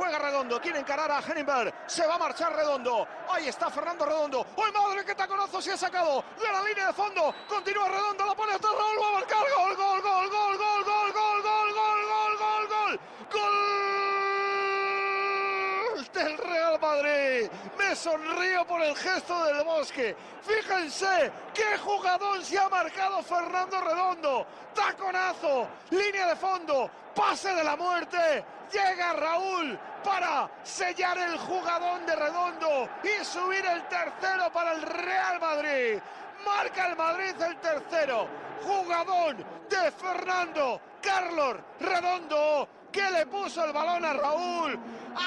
juega Redondo, quiere encarar a Henningberg, se va a marchar Redondo, ahí está Fernando Redondo, ¡ay madre qué taconazo se ha sacado! De la línea de fondo, continúa Redondo, la pone hasta Raúl, va a marcar, gol, gol, gol, gol, gol, gol, gol, gol, gol, gol, gol, gol, gol del Real Madrid. Me sonrío por el gesto del Bosque. Fíjense qué jugador se ha marcado Fernando Redondo. Taconazo, línea de fondo, pase de la muerte. Llega Raúl para sellar el jugador de Redondo y subir el tercero para el Real Madrid. Marca el Madrid el tercero. Jugador de Fernando Carlos Redondo que le puso el balón a Raúl.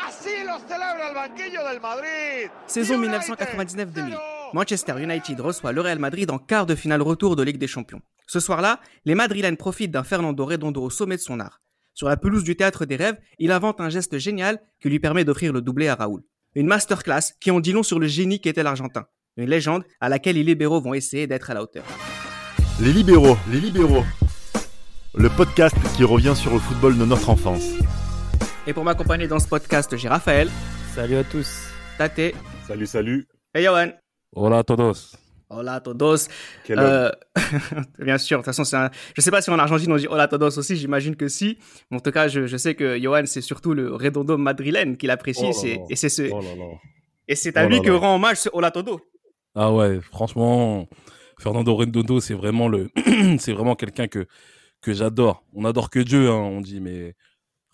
Así lo celebra el banquillo del Madrid. Saison 1999-2000. Manchester United reçoit le Real Madrid en quart de finale retour de Ligue des Champions. Ce soir-là, les Madrilènes profitent d'un Fernando Redondo au sommet de son art. Sur la pelouse du théâtre des rêves, il invente un geste génial qui lui permet d'offrir le doublé à Raoul. Une masterclass qui en dit long sur le génie qu'était l'Argentin. Une légende à laquelle les libéraux vont essayer d'être à la hauteur. Les libéraux, les libéraux. Le podcast qui revient sur le football de notre enfance. Et pour m'accompagner dans ce podcast, j'ai Raphaël. Salut à tous. Tate. Salut, salut. Et Johan. Hola a todos. Hola todos. Euh, bien sûr, de toute façon, un... je sais pas si en Argentine on dit hola todos aussi, j'imagine que si. Mais en tout cas, je, je sais que Johan, c'est surtout le redondo madrilène qu'il apprécie. Oh et c'est ce... Oh et c'est à Oh lui là que rend hommage ce hola todo. Ah ouais, franchement, Fernando Redondo, c'est vraiment le, c'est vraiment quelqu'un que que j'adore. On adore que Dieu, hein, on dit, mais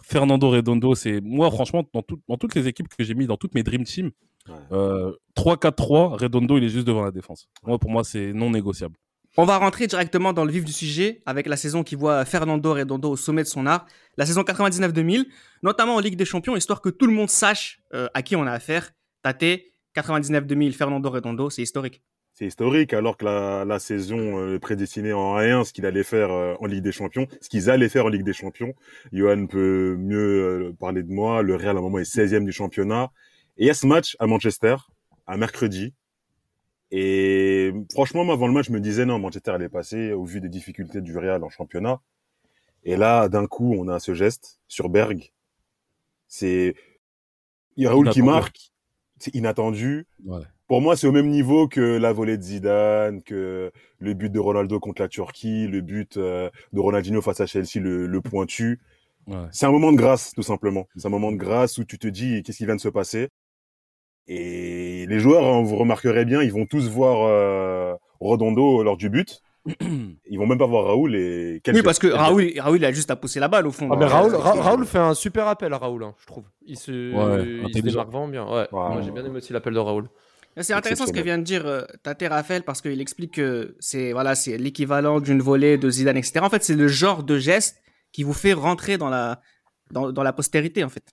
Fernando Redondo, c'est moi, franchement, dans, tout- dans toutes les équipes que j'ai mis, dans toutes mes dream teams, Ouais. Euh, 3-4-3, Redondo, il est juste devant la défense. Moi, pour moi, c'est non négociable. On va rentrer directement dans le vif du sujet avec la saison qui voit Fernando Redondo au sommet de son art, la saison 99-2000, notamment en Ligue des Champions, histoire que tout le monde sache euh, à qui on a affaire. Tate, 99-2000, Fernando Redondo, c'est historique. C'est historique, alors que la, la saison euh, prédestinée en 1 ce qu'il allait faire euh, en Ligue des Champions, ce qu'ils allaient faire en Ligue des Champions. Johan peut mieux euh, parler de moi. Le Real, à un moment, est 16e du championnat. Et il y a ce match à Manchester, un mercredi. Et franchement, moi, avant le match, je me disais, non, Manchester allait passer au vu des difficultés du Real en championnat. Et là, d'un coup, on a ce geste sur Berg. C'est il y a Raoul qui marque. C'est inattendu. Ouais. Pour moi, c'est au même niveau que la volée de Zidane, que le but de Ronaldo contre la Turquie, le but euh, de Ronaldinho face à Chelsea, le, le pointu. Ouais. C'est un moment de grâce, tout simplement. C'est un moment de grâce où tu te dis qu'est-ce qui vient de se passer? Et les joueurs, hein, vous remarquerez bien, ils vont tous voir euh, Redondo lors du but. Ils vont même pas voir Raoul et quel Oui, parce que. Raoul, Raoul, il a juste à pousser la balle au fond. Ah, mais Raoul, Ra- Raoul fait un super appel, Raoul, hein, je trouve. Il se, Ouais, il se intelligent. démarque vraiment bien. Ouais. Moi, j'ai bien aimé aussi l'appel de Raoul. C'est intéressant ce que vient de dire euh, Tate Raphaël parce qu'il explique que c'est voilà, c'est l'équivalent d'une volée de Zidane, etc. En fait, c'est le genre de geste qui vous fait rentrer dans la, dans, dans la postérité, en fait.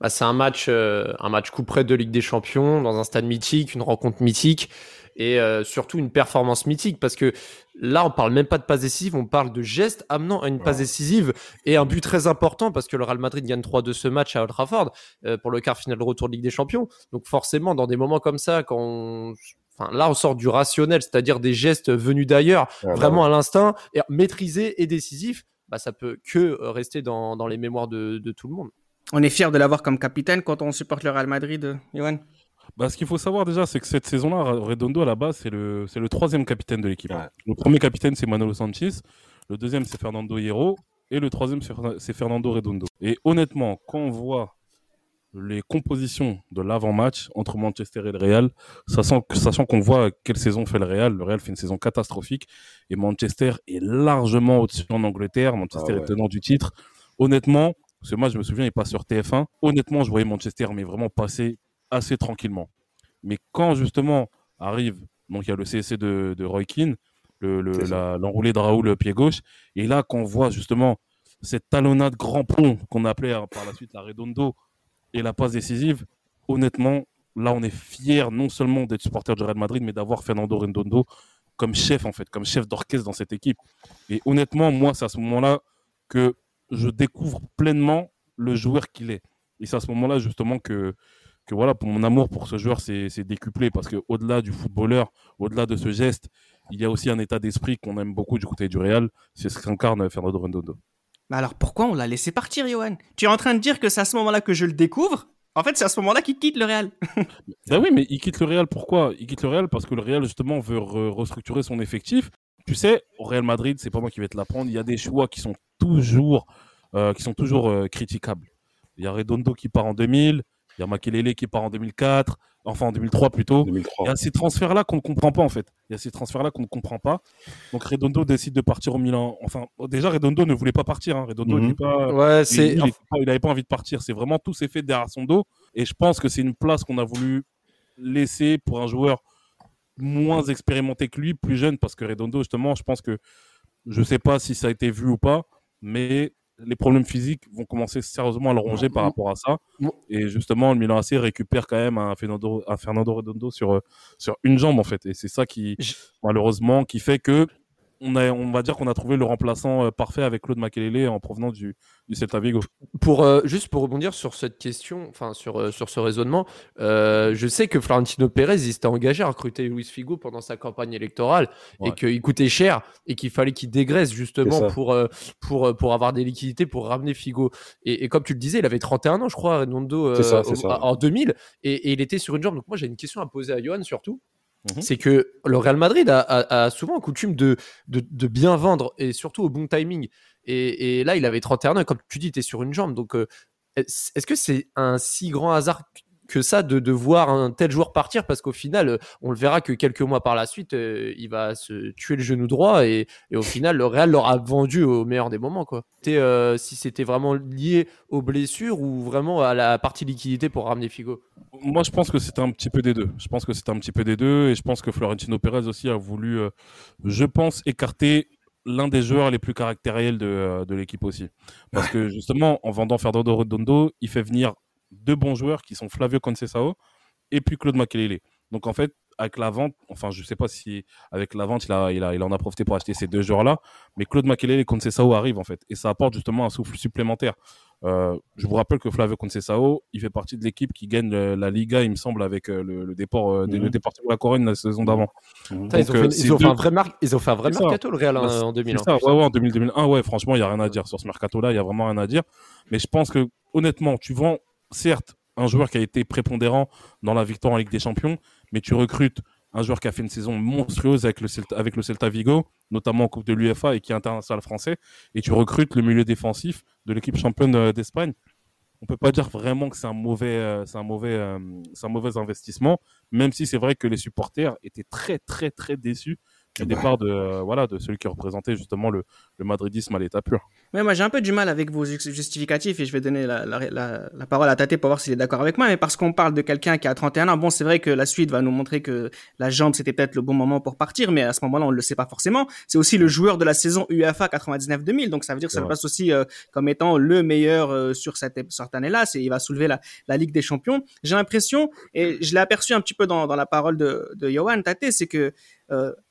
Bah, c'est un match, euh, un match coup près de Ligue des Champions, dans un stade mythique, une rencontre mythique et euh, surtout une performance mythique parce que là, on parle même pas de passe décisive, on parle de gestes amenant à une passe décisive et un but très important parce que le Real Madrid gagne 3-2 ce match à Old Trafford euh, pour le quart final de retour de Ligue des Champions. Donc forcément, dans des moments comme ça, quand on... Enfin, là, on sort du rationnel, c'est-à-dire des gestes venus d'ailleurs, Ah, bah vraiment à l'instinct, et maîtrisé et décisif, bah, ça peut que euh, rester dans, dans les mémoires de, de tout le monde. On est fier de l'avoir comme capitaine quand on supporte le Real Madrid, euh, Johan. Bah, ce qu'il faut savoir déjà, c'est que cette saison-là, Redondo, à la base, c'est le, c'est le troisième capitaine de l'équipe. Ouais. Le premier capitaine, c'est Manolo Sanchez. Le deuxième, c'est Fernando Hierro. Et le troisième, c'est Fernando Redondo. Et honnêtement, quand on voit les compositions de l'avant-match entre Manchester et le Real, sachant, sachant qu'on voit quelle saison fait le Real, le Real fait une saison catastrophique et Manchester est largement au-dessus en Angleterre. Manchester Ah ouais. est tenant du titre. Honnêtement, ce match, je me souviens, il passe sur TF1. Honnêtement, je voyais Manchester, mais vraiment passer assez tranquillement. Mais quand justement arrive, donc il y a le CSC de, de Roy Keane, le- le- l'enroulé de Raoul euh, pied gauche, et là qu'on voit justement cette talonnade grand pont qu'on appelait hein, par la suite la Redondo et la passe décisive, honnêtement, là on est fier non seulement d'être supporter du Real Madrid, mais d'avoir Fernando Redondo comme chef en fait, comme chef d'orchestre dans cette équipe. Et honnêtement, moi c'est à ce moment-là que je découvre pleinement le joueur qu'il est. Et c'est à ce moment-là justement que que voilà, pour mon amour pour ce joueur, c'est décuplé parce que au-delà du footballeur, au-delà de ce geste, il y a aussi un état d'esprit qu'on aime beaucoup du côté du Real. C'est ce qu'incarne Fernando Redondo. Mais alors pourquoi on l'a laissé partir, Johan? Tu es en train de dire que c'est à ce moment-là que je le découvre? En fait, c'est à ce moment-là qu'il quitte le Real. ben oui, mais il quitte le Real pourquoi? Il quitte le Real parce que le Real justement veut restructurer son effectif. Tu sais, au Real Madrid, c'est pas moi qui vais te l'apprendre. Il y a des choix qui sont toujours, euh, qui sont toujours euh, critiquables. Il y a Redondo qui part en 2000, il y a Makelele qui part en 2004, enfin en 2003 plutôt. Il y a ces transferts-là qu'on ne comprend pas en fait. Il y a ces transferts-là qu'on ne comprend pas. Donc Redondo décide de partir au Milan. Enfin, déjà Redondo ne voulait pas partir. Hein. Redondo mhm. pas, ouais, il n'avait pas, envie de partir. C'est vraiment tout s'est fait derrière son dos. Et je pense que c'est une place qu'on a voulu laisser pour un joueur moins expérimenté que lui, plus jeune, parce que Redondo, justement, je pense que je ne sais pas si ça a été vu ou pas, mais les problèmes physiques vont commencer sérieusement à le ronger par rapport à ça. Et justement, le Milan AC récupère quand même un Fernando, un Fernando Redondo sur, euh, sur une jambe, en fait. Et c'est ça qui, malheureusement, qui fait que on, a, on va dire qu'on a trouvé le remplaçant euh, parfait avec Claude Makelele en provenance du, du Celta Vigo. Pour, euh, juste pour rebondir sur cette question, enfin sur, euh, sur ce raisonnement, je sais que Florentino Pérez il s'était engagé à recruter Luis Figo pendant sa campagne électorale et qu'il coûtait cher et qu'il fallait qu'il dégraisse justement pour, pour, pour avoir des liquidités pour ramener Figo. Et, comme tu le disais, il avait 31 ans, je crois, Redondo, en 2000 et, et, il était sur une jambe. Donc moi j'ai une question à poser à Johan surtout. Mhm. C'est que le Real Madrid a, souvent coutume de, bien vendre et surtout au bon timing. Et, là, il avait 31 ans comme tu dis, tu es sur une jambe. Donc, euh, est-ce que c'est un si grand hasard que ça de, de, voir un tel joueur partir parce qu'au final, euh, on le verra que quelques mois par la suite, euh, il va se tuer le genou droit et, au final, le Real l'aura vendu au meilleur des moments. Quoi. Euh, si c'était vraiment lié aux blessures ou vraiment à la partie liquidité pour ramener Figo? Moi, je pense que c'est un petit peu des deux. Je pense que c'est un petit peu des deux et je pense que Florentino Pérez aussi a voulu, je pense, écarter l'un des joueurs les plus caractériels de, de l'équipe aussi. Parce que justement, en vendant Fernando Redondo, il fait venir deux bons joueurs qui sont Flavio Conceição et puis Claude Makelele. Donc en fait, avec la vente, enfin je sais pas si avec la vente il, a, il, a, il en a profité pour acheter ces deux joueurs-là, mais Claude Makelele et Conceição arrivent en fait et ça apporte justement un souffle supplémentaire. Euh, je vous rappelle que Flavio Conceição, il fait partie de l'équipe qui gagne la Liga, il me semble, avec euh, le, départ euh, mmh. le de la Corogne la saison d'avant. Mmh. Ils, ont fait, un vrai ils ont fait un vrai mercato le Real en 2001. Ça, ouais, ouais, en 2001, ouais, franchement, il y a rien à dire sur ce mercato-là, il y a vraiment rien à dire. Mais je pense que honnêtement, tu vends certes, un joueur qui a été prépondérant dans la victoire en Ligue des Champions, mais tu recrutes un joueur qui a fait une saison monstrueuse avec le Celta, Vigo, notamment en Coupe de l'UFA et qui est international français, et tu recrutes le milieu défensif de l'équipe championne euh, d'Espagne. On peut pas dire vraiment que c'est un mauvais, euh, un euh, c'est un mauvais investissement, même si c'est vrai que les supporters étaient très très très déçus du départ de, euh, voilà, de celui qui représentait justement le, le madridisme à l'état pur. Mais moi, j'ai un peu du mal avec vos justificatifs et je vais donner la, la, la, parole à Tate pour voir s'il est d'accord avec moi. Mais parce qu'on parle de quelqu'un qui a 31 ans, bon, c'est vrai que la suite va nous montrer que la jambe, c'était peut-être le bon moment pour partir, mais à ce moment-là, on ne le sait pas forcément. C'est aussi le joueur de la saison UEFA 99-2000, donc ça veut dire que ça passe aussi euh, comme étant le meilleur euh, sur cette, cette année-là. C'est, il va soulever la, la Ligue des Champions. J'ai l'impression, et je l'ai aperçu un petit peu dans, dans la parole de, de Johan Tate, c'est que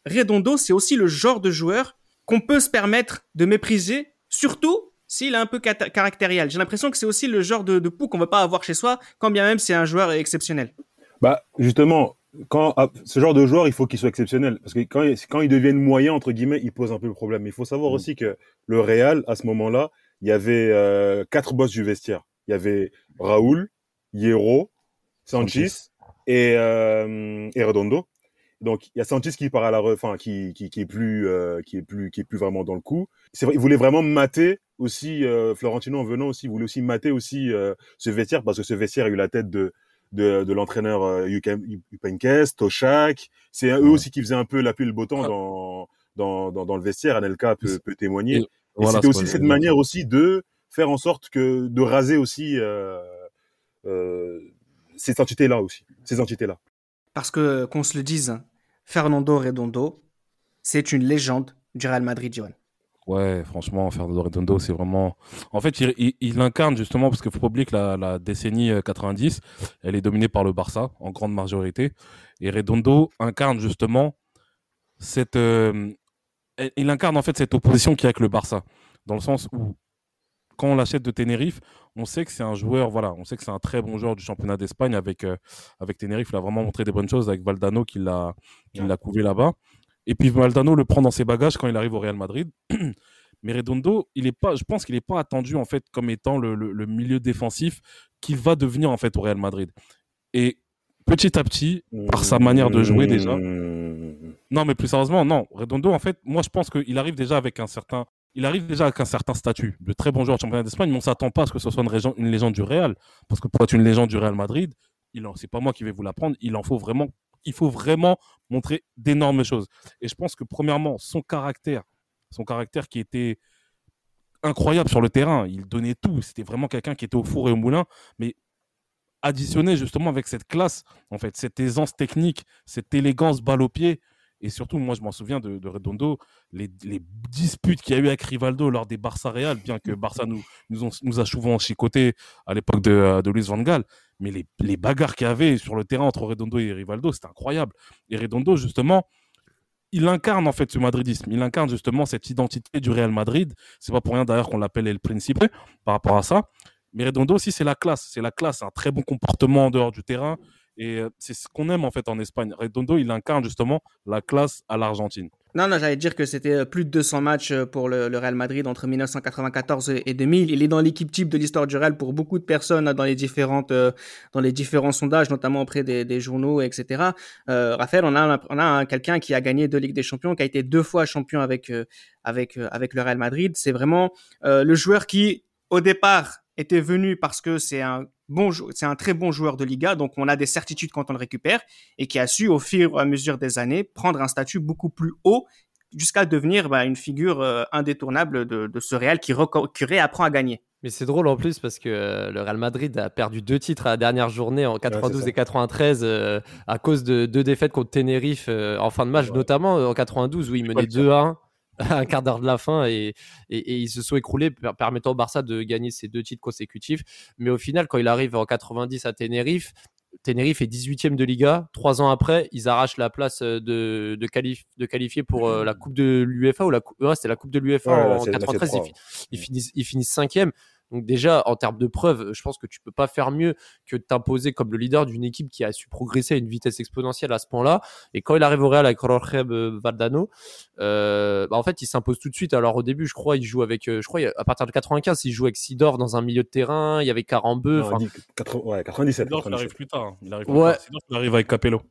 Redondo, c'est aussi le genre de joueur qu'on peut se permettre de mépriser, surtout s'il est un peu caractériel. J'ai l'impression que c'est aussi le genre de, de pou qu'on ne veut pas avoir chez soi, quand bien même c'est un joueur exceptionnel. Bah, justement, quand ah, ce genre de joueur, il faut qu'il soit exceptionnel. Parce que quand, quand ils deviennent moyens, entre guillemets, il pose un peu le problème. Mais il faut savoir mm. aussi que le Real, à ce moment-là, il y avait euh, quatre boss du vestiaire. Il y avait Raoul, Hierro, Sanchez et, euh, et Redondo. Donc il y a Sanchez qui part à la enfin qui, qui, qui est plus euh, qui est plus qui est plus vraiment dans le coup. C'est vrai, il voulait vraiment mater aussi euh, Florentino en venant aussi, il voulait aussi mater aussi euh, ce vestiaire parce que ce vestiaire a eu la tête de de, de l'entraîneur euh, Yupenkes, Toshak, c'est eux aussi qui faisaient un peu la pluie le beau temps dans dans, dans, dans le vestiaire, Anelka peut, peut témoigner. Et, c'était aussi cette manière aussi de faire en sorte que de raser aussi euh, euh, ces entités là aussi, ces entités là. Parce que, qu'on se le dise, Fernando Redondo, c'est une légende du Real Madrid, Johan. Ouais, franchement, Fernando Redondo, c'est vraiment. En fait, il, incarne justement, parce qu'il faut pas que la, la, décennie 90, euh, elle est dominée par le Barça, en grande majorité. Et Redondo incarne justement cette. Euh, il incarne en fait cette opposition qu'il y a avec le Barça. Dans le sens où quand on l'achète de Tenerife, on sait que c'est un joueur, voilà, on sait que c'est un très bon joueur du championnat d'Espagne avec, euh, avec Tenerife. Il a vraiment montré des bonnes choses avec Valdano qui l'a, couvé là-bas. Et puis Valdano le prend dans ses bagages quand il arrive au Real Madrid. Mais Redondo, il est pas, je pense qu'il n'est pas attendu en fait comme étant le, le, milieu défensif qu'il va devenir en fait au Real Madrid. Et petit à petit, par sa manière de jouer déjà. Mmh. Non, mais plus sérieusement, non. Redondo, en fait, moi je pense qu'il arrive déjà avec un certain, il arrive déjà avec un certain statut de très bon joueur de championnat d'Espagne, mais on s'attend pas à ce que ce soit une, légende, du Real, parce que pour être une légende du Real Madrid, il en, c'est pas moi qui vais vous l'apprendre, il en faut vraiment, il faut vraiment montrer d'énormes choses. Et je pense que premièrement, son caractère, son caractère qui était incroyable sur le terrain, il donnait tout, c'était vraiment quelqu'un qui était au four et au moulin, mais additionné justement avec cette classe, en fait, cette aisance technique, cette élégance balle au pied. Et surtout, moi, je m'en souviens de, Redondo, les, disputes qu'il y a eu avec Rivaldo lors des Barça Real, bien que Barça nous, nous, ont- a souvent chicoté à l'époque de, euh, de Luis Van Gaal. Mais les, les bagarres qu'il y avait sur le terrain entre Redondo et Rivaldo, c'était incroyable. Et Redondo, justement, il incarne en fait ce madridisme. Il incarne justement cette identité du Real Madrid. C'est pas pour rien d'ailleurs qu'on l'appelle El Principe par rapport à ça. Mais Redondo aussi, c'est la classe. C'est la classe, un très bon comportement en dehors du terrain. Et euh, c'est ce qu'on aime en fait en Espagne. Redondo, il incarne justement la classe à l'Argentine. Non, non, j'allais dire que c'était euh, plus de 200 matchs euh, pour le, le Real Madrid entre 1994 et 2000. Il est dans l'équipe type de l'histoire du Real pour beaucoup de personnes hein, dans les différentes, dans les différents sondages, notamment auprès des, des journaux, etc. Euh, Raphaël, on a, on a un- quelqu'un qui a gagné deux Ligues des Champions, qui a été deux fois champion avec, avec, avec le Real Madrid. C'est vraiment euh, le joueur qui, au départ, était venu parce que c'est un bon, c'est un très bon joueur de Liga, donc on a des certitudes quand on le récupère, et qui a su, au fur et à mesure des années, prendre un statut beaucoup plus haut jusqu'à devenir bah, une figure euh, indétournable de, de ce Real qui, réapprend à gagner. Mais c'est drôle en plus parce que euh, le Real Madrid a perdu deux titres à la dernière journée en 92 ça. et 93 euh, à cause de deux défaites contre Tenerife euh, en fin de match, Ouais. notamment en 92 où le dire. 2-1 à un quart d'heure de la fin et, et, et ils se sont écroulés per- permettant au Barça de gagner ses deux titres consécutifs. Mais au final, quand il arrive en 90 à Tenerife, Tenerife est 18e de Liga. Trois ans après, ils arrachent la place euh, de, de, qualif- de qualifier pour euh, la Coupe de l'UEFA ou la ouais, la Coupe de l'UEFA Ouais, en c'est- là, c'est 93. trois, ils, ils finissent, ils finissent cinquième. Donc déjà, en termes de preuves, je pense que tu peux pas faire mieux que de t'imposer comme le leader d'une équipe qui a su progresser à une vitesse exponentielle à ce point-là. Et quand il arrive au Real avec Jorge Valdano, euh, bah, en fait, il s'impose tout de suite. Alors au début, je crois, il joue avec, euh, je crois, à partir de 95, il joue avec Sidor dans un milieu de terrain. Il y avait Carambeu. Non, enfin, il dit 80 ouais, 97. Sidorf, il 97. arrive plus tard. hein. Il arrive, Ouais. plus tard. Sidorf, il arrive avec Capello.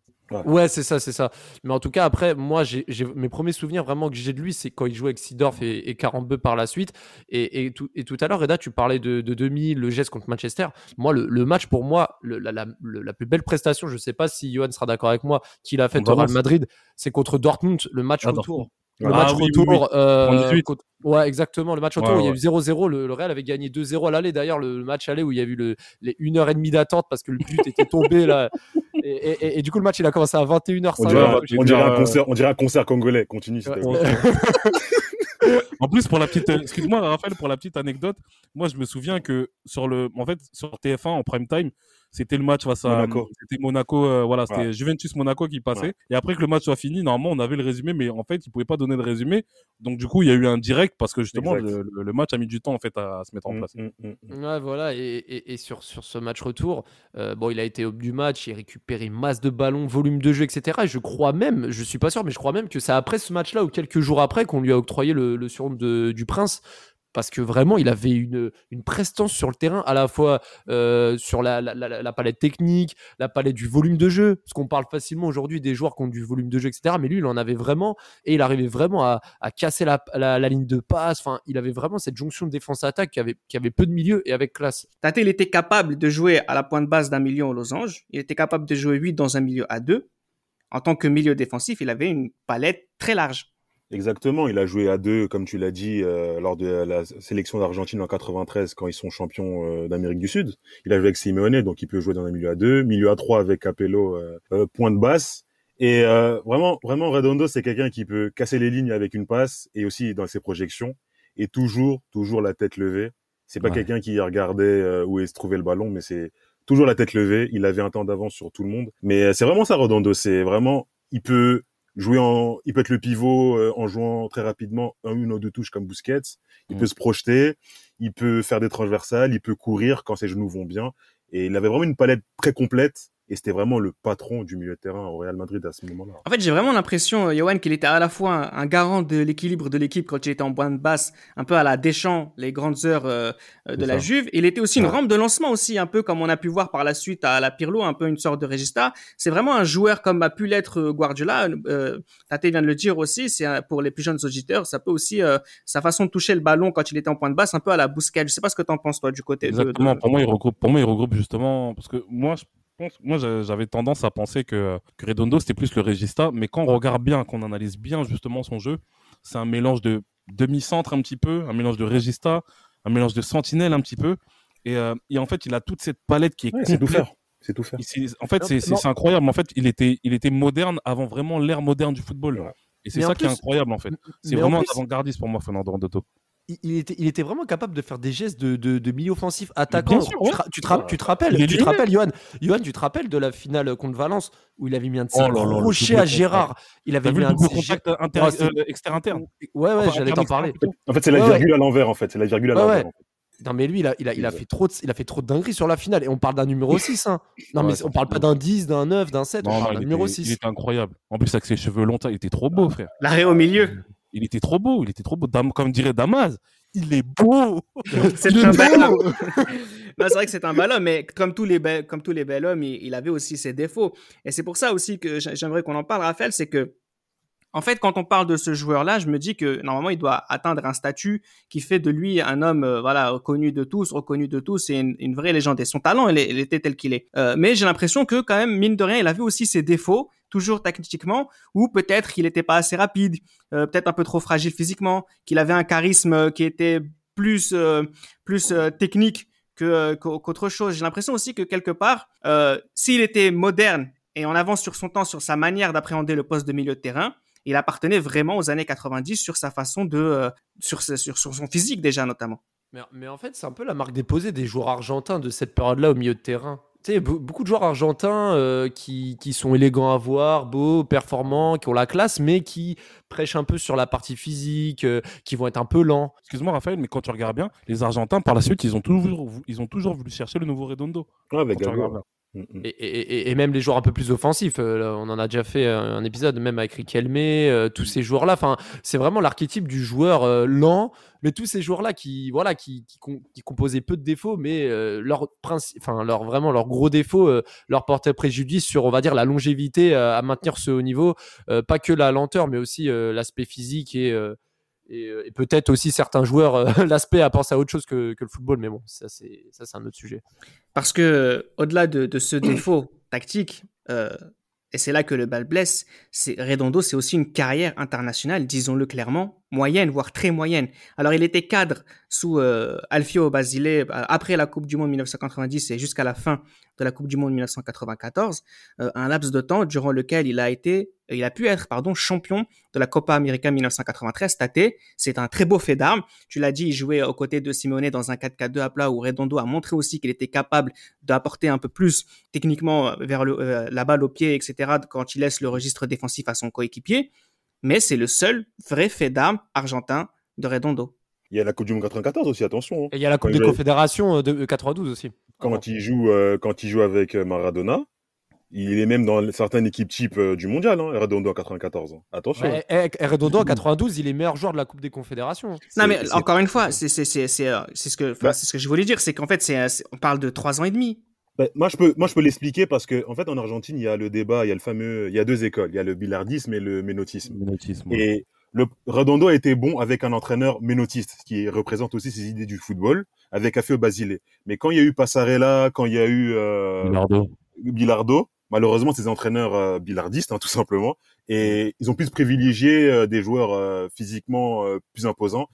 Ouais, c'est ça, c'est ça. Mais en tout cas, après, moi, j'ai mes premiers souvenirs vraiment que j'ai de lui, c'est quand il jouait avec Sidorf et, et Carambeu par la suite. Et, et, tout, et tout à l'heure, Reda, tu parlais de, de 2000, le geste contre Manchester. Moi, le, le match, pour moi, le- la, la- le- la plus belle prestation, je sais pas si Johan sera d'accord avec moi, qu'il a fait au Real. Madrid, c'est contre Dortmund, le match Ah, retour. Le Ah match oui, oui, retour. euh, 98. contre- Ouais, exactement. Le match retour, Ouais, où il y a eu 0-0. Le, le Real avait gagné 2-0 à l'aller. D'ailleurs, le, le match aller où il y a eu le, les 1h30 d'attente parce que le but était tombé là. Et, et- et- et du coup, le match, il a commencé à 21h05. On dirait, on dirait un euh, concert, on dirait un concert congolais. Continue. Ouais. En plus, pour la petite, excuse-moi, Raphaël, pour la petite anecdote, moi, je me souviens que sur le, en fait, sur TF1 en prime time, c'était le match face à Monaco. C'était Monaco, euh, voilà, c'était Ouais. Juventus Monaco qui passait. Ouais. Et après que le match soit fini, normalement, on avait le résumé, mais en fait, ils pouvaient pas donner de résumé. Donc, du coup, il y a eu un direct parce que justement, le, match a mis du temps en fait à, se mettre en Mm, place. mm, mm, mm. Ouais, voilà. Et, et- et sur, sur ce match retour, euh, bon, il a été au du match, il a récupéré masse de ballons, volume de jeu, etc. Et je crois même, je suis pas sûr, mais je crois même que c'est après ce match-là ou quelques jours après qu'on lui a octroyé le, le surnom de- du prince. Parce que vraiment, il avait une, prestance sur le terrain, à la fois euh, sur la, palette technique, la palette du volume de jeu. Parce qu'on parle facilement aujourd'hui des joueurs qui ont du volume de jeu, etc. Mais lui, il en avait vraiment. Et il arrivait vraiment à, casser la, ligne de passe. Enfin, il avait vraiment cette jonction de défense-attaque qui avait, qui avait peu de milieu et avec classe. Tate, il était capable de jouer à la pointe basse d'un milieu au losange. Il était capable de jouer 8 dans un milieu à 2. En tant que milieu défensif, il avait une palette très large. Exactement, il a joué à deux, comme tu l'as dit, euh, lors de la sélection d'Argentine en 93, quand ils sont champions euh, d'Amérique du Sud. Il a joué avec Simeone, donc il peut jouer dans un milieu à deux, milieu à trois avec Capello, euh, euh, pointe basse. Et euh, vraiment, vraiment, Redondo, c'est quelqu'un qui peut casser les lignes avec une passe et aussi dans ses projections, et toujours, toujours la tête levée. C'est pas Ouais. quelqu'un qui regardait euh, où est se trouvait le ballon, mais c'est toujours la tête levée. Il avait un temps d'avance sur tout le monde. Mais c'est vraiment ça, Redondo. C'est vraiment, il peut jouer en, il peut être le pivot euh, en jouant très rapidement un une ou deux touches comme Busquets. Il Mm. peut se projeter, il peut faire des transversales, il peut courir quand ses genoux vont bien. Et il avait vraiment une palette très complète et c'était vraiment le patron du milieu de terrain au Real Madrid à ce moment-là. En fait, j'ai vraiment l'impression, euh, Johan, qu'il était à la fois un, garant de l'équilibre de l'équipe quand il était en de basse, un peu à la Deschamps, les grandes heures euh, euh, de la Juve. Il était aussi une rampe de lancement aussi, un peu comme on a pu voir par la suite à la Pirlo, un peu une sorte de Regista. C'est vraiment un joueur comme a pu l'être Guardiola. Euh, Tate vient de le dire aussi, c'est pour les plus jeunes auditeurs, ça peut aussi sa façon de toucher le ballon quand il était en point de basse, un peu à la Busquets. Je sais pas ce que tu en penses toi du côté. Exactement. Pour moi, il regroupe. Pour moi, il regroupe justement parce que moi, je moi, j'avais tendance à penser que, que Redondo, c'était plus le Regista, mais quand on regarde bien, qu'on analyse bien justement son jeu, c'est un mélange de demi-centre un petit peu, un mélange de Regista, un mélange de Sentinelle un petit peu. Et, euh, et en fait, il a toute cette palette qui est ouais, C'est tout faire. C'est tout faire. En fait, c'est incroyable. En fait, il était, il était moderne avant vraiment l'ère moderne du football. Et c'est ça qui est incroyable, en fait. C'est vraiment un avant-gardiste pour moi, Fernando Rondoto il était, il était vraiment capable de faire des gestes de, de, milieu offensif attaquant. tu, tu, te, rappelles, tu te rappelles, Johan, Johan, tu te rappelles de la finale contre Valence où il avait mis un petit oh crochet à Gérard. Il avait mis un contact inter, euh, externe interne. Ouais, ouais, j'allais t'en parler. En fait, c'est la virgule à l'envers. En fait, c'est la virgule à l'envers. Non, mais lui, il a, il a, il a fait trop de, il a fait trop de dingueries sur la finale. Et on parle d'un numéro 6. Hein. Non, mais on parle pas d'un 10, d'un 9, d'un 7. on parle d'un numéro 6. Il était incroyable. En plus, avec ses cheveux longs, il était trop beau, frère. L'arrêt au milieu. Il était trop beau. Il était trop beau. Comme dirait Damas, il est beau. c'est un bel homme. c'est vrai que c'est un bel homme, mais comme tous les bels, comme tous les bels hommes, il, avait aussi ses défauts. Et c'est pour ça aussi que j'aimerais qu'on en parle, Raphaël, c'est que en fait, quand on parle de ce joueur-là, je me dis que normalement, il doit atteindre un statut qui fait de lui un homme, euh, voilà, reconnu de tous, reconnu de tous, et une, vraie légende. Et son talent, il, était tel qu'il est. Euh, mais j'ai l'impression que quand même, mine de rien, il avait aussi ses défauts, toujours tactiquement, ou peut-être qu'il n'était pas assez rapide, euh, peut-être un peu trop fragile physiquement, qu'il avait un charisme qui était plus plus technique que qu'autre chose. J'ai l'impression aussi que quelque part, s'il était moderne et en avance sur son temps, sur sa manière d'appréhender le poste de milieu de terrain, il appartenait vraiment aux années 90 sur sa façon de, euh, sur, sur, son physique déjà notamment. Mais, mais en fait, c'est un peu la marque déposée des joueurs argentins de cette période-là au milieu de terrain. Tu sais, beaucoup de joueurs argentins euh, qui, qui, sont élégants à voir, beaux, performants, qui ont la classe, mais qui prêchent un peu sur la partie physique, euh, qui vont être un peu lents. Excuse-moi Raphaël, mais quand tu regardes bien, les Argentins, par la suite, ils ont toujours, ils ont toujours voulu chercher le nouveau Redondo. Ouais, Mm, mm. Et, et, même les joueurs un peu plus offensifs, euh, on en a déjà fait un épisode, même avec Riquelme, euh, tous ces joueurs-là. Enfin, c'est vraiment l'archétype du joueur euh, lent, mais tous ces joueurs-là qui, voilà, qui, qui, composaient peu de défauts, mais leur, enfin, leur vraiment leur gros défaut leur portait préjudice sur, on va dire, la longévité à maintenir ce haut niveau, pas que la lenteur, mais aussi l'aspect physique et et, peut-être aussi certains joueurs l'aspect à penser à autre chose que, que le football mais bon ça c'est ça c'est un autre sujet. Parce que au-delà de, ce défaut tactique, euh, et c'est là que le bal blesse, c'est Redondo, c'est aussi une carrière internationale, disons-le clairement, moyenne, voire très moyenne. Alors il était cadre sous euh, Alfio Basile euh, après la Coupe du Monde 1990 et jusqu'à la fin de la Coupe du Monde 1994, euh, un laps de temps durant lequel il a été, il a pu être, pardon, champion de la Copa América 1993. Tate, c'est un très beau fait d'armes. Tu l'as dit, il jouait aux côtés de Simone dans un 4-4-2 à plat où Redondo a montré aussi qu'il était capable d'apporter un peu plus techniquement vers la balle au pied, etc. quand il laisse le registre défensif à son coéquipier mais c'est le seul vrai fait d'armes argentin de Redondo. Il y a la Coupe du Monde 94 aussi, attention. Hein. Et il y a la Coupe des Confédérations euh, de 92 aussi. Quand il joue, euh, quand il joue avec euh, Maradona, il est même dans certaines équipes type du mondial, hein, Redondo en 94. Attention. et, Redondo en 92, il est meilleur joueur de la Coupe des Confédérations. Non, mais encore une fois, c'est ce que, bah ce que je voulais dire, c'est qu'en fait, on parle de trois ans et demi. Ben, moi, je peux, moi, je peux l'expliquer parce que, en fait, en Argentine, il y a le débat, il y a le fameux, il y a deux écoles. Il y a le billardisme et le ménotisme. Et le Redondo a été bon avec un entraîneur ménotiste, qui représente aussi ses idées du football, avec Afeo Basile. Mais quand il y a eu Passarella, quand il y a eu euh, Bilardo. malheureusement, c'est des entraîneurs euh, billardistes, hein, tout simplement. Et ils ont plus privilégié euh, des joueurs euh, physiquement plus imposants.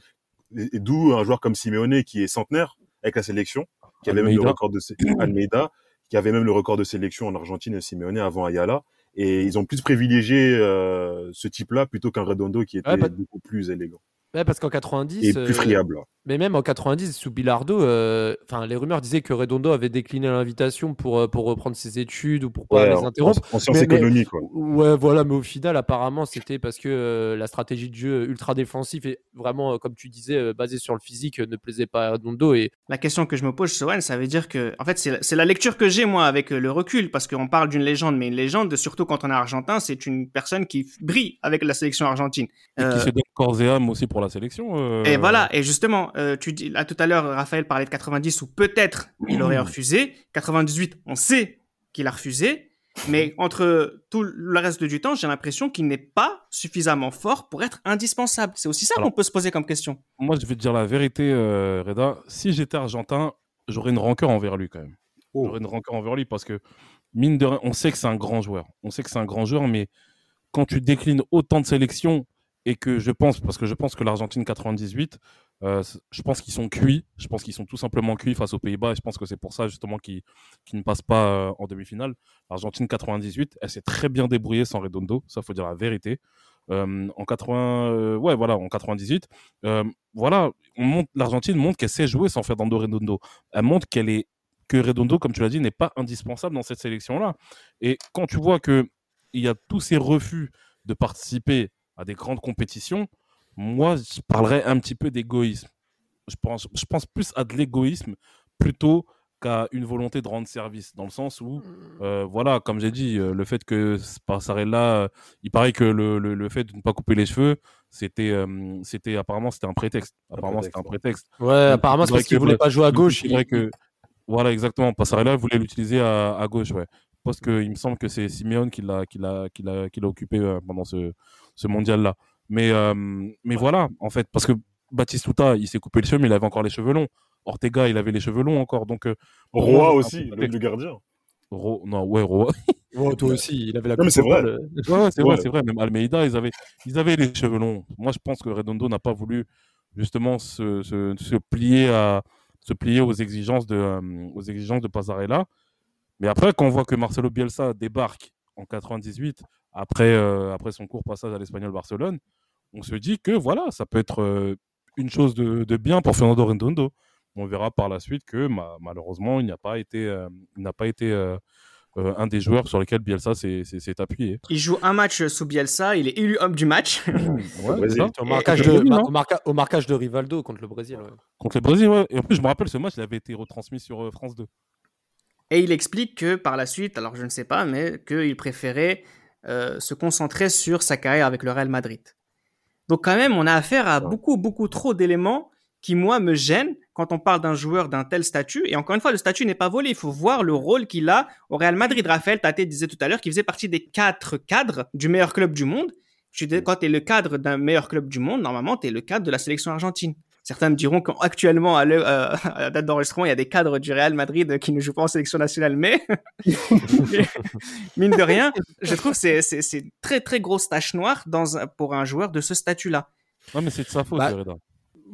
et d'où un joueur comme Simeone, qui est centenaire avec la sélection qui avait même le record de Almeida, qui avait même le record de sélection en Argentine et Simeone avant Ayala. Et ils ont plus privilégié euh, ce type-là plutôt qu'un Redondo qui était beaucoup plus élégant. Ouais, parce qu'en 90. Et plus friable. Mais même en 90, sous Bilardo, euh, enfin les rumeurs disaient que Redondo avait décliné l'invitation pour, euh, pour reprendre ses études ou pour pas les interrompre. En, sciences économiques, quoi. Ouais, voilà, mais au final, apparemment, c'était parce que euh, la stratégie de jeu ultra défensif et vraiment, comme tu disais, basée sur le physique, ne plaisait pas à Redondo. Et... La question que je me pose, Sohan, ça veut dire que, en fait, c'est la lecture que j'ai, moi, avec le recul, parce qu'on parle d'une légende, mais une légende, surtout quand on est argentin, c'est une personne qui brille avec la sélection argentine. Et qui se donne corps et âme aussi pour la sélection. Et voilà, et justement, tu dis, tout à l'heure, Raphaël parlait de 90 où peut-être il aurait refusé. 98, on sait qu'il a refusé. Mais entre tout le reste du temps, j'ai l'impression qu'il n'est pas suffisamment fort pour être indispensable. C'est aussi ça qu'on peut se poser comme question. Moi, je vais te dire la vérité, euh, Reda. Si j'étais argentin, j'aurais une rancœur envers lui quand même. Oh. J'aurais une rancœur envers lui parce que, mine de rien, on sait que c'est un grand joueur. On sait que c'est un grand joueur, mais quand tu déclines autant de sélections et que je pense, parce que je pense que l'Argentine 98, euh, je pense qu'ils sont cuits. Je pense qu'ils sont tout simplement cuits face aux Pays-Bas. Et je pense que c'est pour ça justement qu'ils ne passent pas euh, en demi-finale. L'Argentine 98, elle s'est très bien débrouillée sans Redondo. Ça, faut dire la vérité. Euh, en 80, ouais, voilà, en 98, voilà, l'Argentine montre qu'elle sait jouer sans Fernando Redondo. Elle montre qu'elle est que Redondo, comme tu l'as dit, n'est pas indispensable dans cette sélection-là. Et quand tu vois que il y a tous ces refus de participer à des grandes compétitions, moi, je parlerais un petit peu d'égoïsme. Je pense, je pense plus à de l'égoïsme plutôt qu'à une volonté de rendre service, dans le sens où, mmh. euh, voilà, comme j'ai dit, euh, le fait que là, il paraît que le, le, fait de ne pas couper les cheveux, c'était, euh, c'était apparemment c'était un prétexte. Apparemment, c'était un prétexte. Ouais, apparemment, c'est parce qu'il voulait pas jouer à gauche. Il... que, voilà, exactement. Passarella voulait l'utiliser à, à, gauche, ouais. Parce qu'il me semble que c'est Simeone qui l'a, qui l'a, qui l'a, qui l'a occupé pendant ce, ce mondial-là. Mais, euh, mais voilà, en fait, parce que Batistuta, il s'est coupé le cheveux, mais il avait encore les cheveux longs. Ortega, il avait les cheveux longs encore. Donc, euh, Roa aussi, le gardien. Ro... Non, ouais, Roa. toi aussi, il avait la Non, mais c'est vrai. Ouais, c'est vrai, c'est vrai. Même Almeida, ils avaient, ils avaient les cheveux longs. Moi, je pense que Redondo n'a pas voulu justement se, se, se, plier à se plier aux exigences de euh, aux exigences de Pasarella. Mais après, quand on voit que Marcelo Bielsa débarque en 98 après après son court passage à l'Espagnol Barcelone, on se dit que voilà, ça peut être euh, une chose de, bien pour Fernando Redondo. On verra par la suite que malheureusement, il n'a pas été, euh, n'a pas été euh, un des joueurs sur lesquels Bielsa s'est appuyé. Il joue un match sous Bielsa, il est élu homme du match. au, marquage de, au, marquage de, Rivaldo contre le Brésil. Contre le Brésil, ouais. Et en plus, je me rappelle, ce match, il avait été retransmis sur France 2. Et il explique que par la suite, alors je ne sais pas, mais qu'il préférait se concentrer sur sa carrière avec le Real Madrid. Donc quand même, on a affaire à beaucoup, beaucoup trop d'éléments qui, moi, me gênent quand on parle d'un joueur d'un tel statut. Et encore une fois, le statut n'est pas volé. Il faut voir le rôle qu'il a au Real Madrid. Raphaël Tate disait tout à l'heure qu'il faisait partie des quatre cadres du meilleur club du monde. Quand tu es le cadre d'un meilleur club du monde, normalement, tu es le cadre de la sélection argentine. Certains me diront qu'actuellement, à, euh, à, date d'enregistrement, il y a des cadres du Real Madrid qui ne jouent pas en sélection nationale, mais, mine de rien, je trouve que c'est une très très grosse tache noire dans, pour un joueur de ce statut-là. Ouais, mais c'est de sa faute, bah,